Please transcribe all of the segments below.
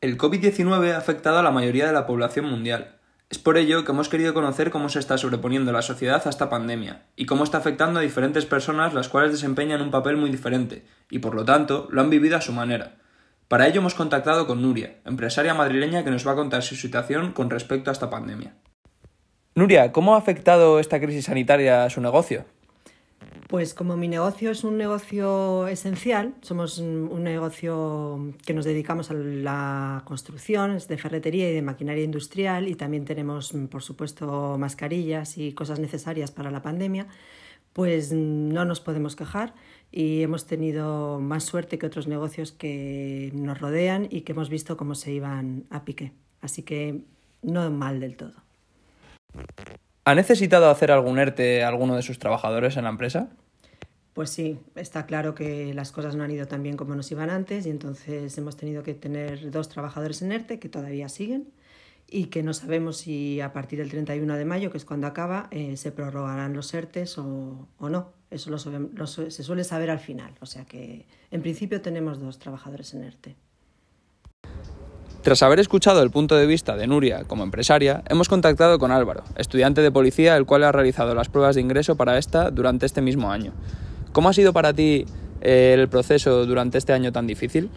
El COVID-19 ha afectado a la mayoría de la población mundial. Es por ello que hemos querido conocer cómo se está sobreponiendo la sociedad a esta pandemia y cómo está afectando a diferentes personas las cuales desempeñan un papel muy diferente y por lo tanto lo han vivido a su manera. Para ello hemos contactado con Nuria, empresaria madrileña que nos va a contar su situación con respecto a esta pandemia. Nuria, ¿cómo ha afectado esta crisis sanitaria a su negocio? Pues como mi negocio es un negocio esencial, somos un negocio que nos dedicamos a la construcción, es de ferretería y de maquinaria industrial y también tenemos, por supuesto, mascarillas y cosas necesarias para la pandemia, pues no nos podemos quejar y hemos tenido más suerte que otros negocios que nos rodean y que hemos visto cómo se iban a pique. Así que no mal del todo. ¿Ha necesitado hacer algún ERTE alguno de sus trabajadores en la empresa? Pues sí, está claro que las cosas no han ido tan bien como nos iban antes y entonces hemos tenido que tener dos trabajadores en ERTE que todavía siguen y que no sabemos si a partir del 31 de mayo, que es cuando acaba, eh, se prorrogarán los ERTES o, no. Eso se suele saber al final. O sea que en principio tenemos dos trabajadores en ERTE. Tras haber escuchado el punto de vista de Nuria como empresaria, hemos contactado con Álvaro, estudiante de policía, el cual ha realizado las pruebas de ingreso para esta durante este mismo año. ¿Cómo ha sido para ti eh, el proceso durante este año tan difícil?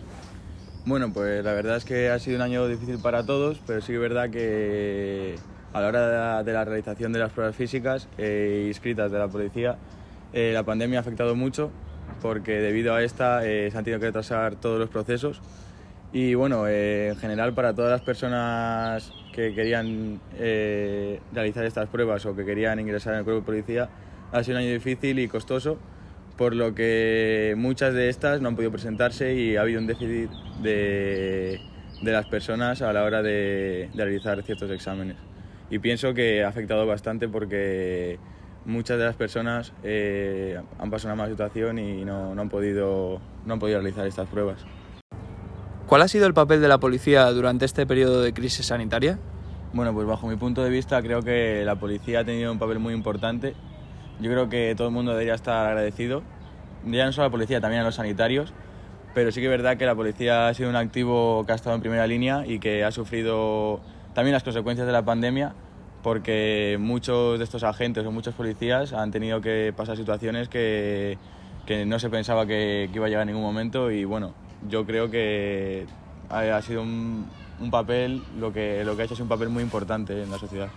Bueno, pues la verdad es que ha sido un año difícil para todos, pero sí que es verdad que a la hora de la, realización de las pruebas físicas e inscritas de la policía, eh, la pandemia ha afectado mucho porque debido a esta se han tenido que retrasar todos los procesos y bueno, eh, en general para todas las personas que querían eh, realizar estas pruebas o que querían ingresar en el cuerpo de policía, ha sido un año difícil y costoso, por lo que muchas de estas no han podido presentarse y ha habido un déficit de, de las personas a la hora de, realizar ciertos exámenes. Y pienso que ha afectado bastante porque muchas de las personas eh, han pasado una mala situación y no, no, han podido, no han podido realizar estas pruebas. ¿Cuál ha sido el papel de la policía durante este periodo de crisis sanitaria? Bueno, pues bajo mi punto de vista creo que la policía ha tenido un papel muy importante. Yo creo que todo el mundo debería estar agradecido, ya no solo a la policía, también a los sanitarios, pero sí que es verdad que la policía ha sido un activo que ha estado en primera línea y que ha sufrido también las consecuencias de la pandemia, porque muchos de estos agentes o muchos policías han tenido que pasar situaciones que, que no se pensaba que, que iba a llegar en ningún momento y bueno, yo creo que ha sido un, papel, lo que, lo que ha hecho es un papel muy importante en la sociedad.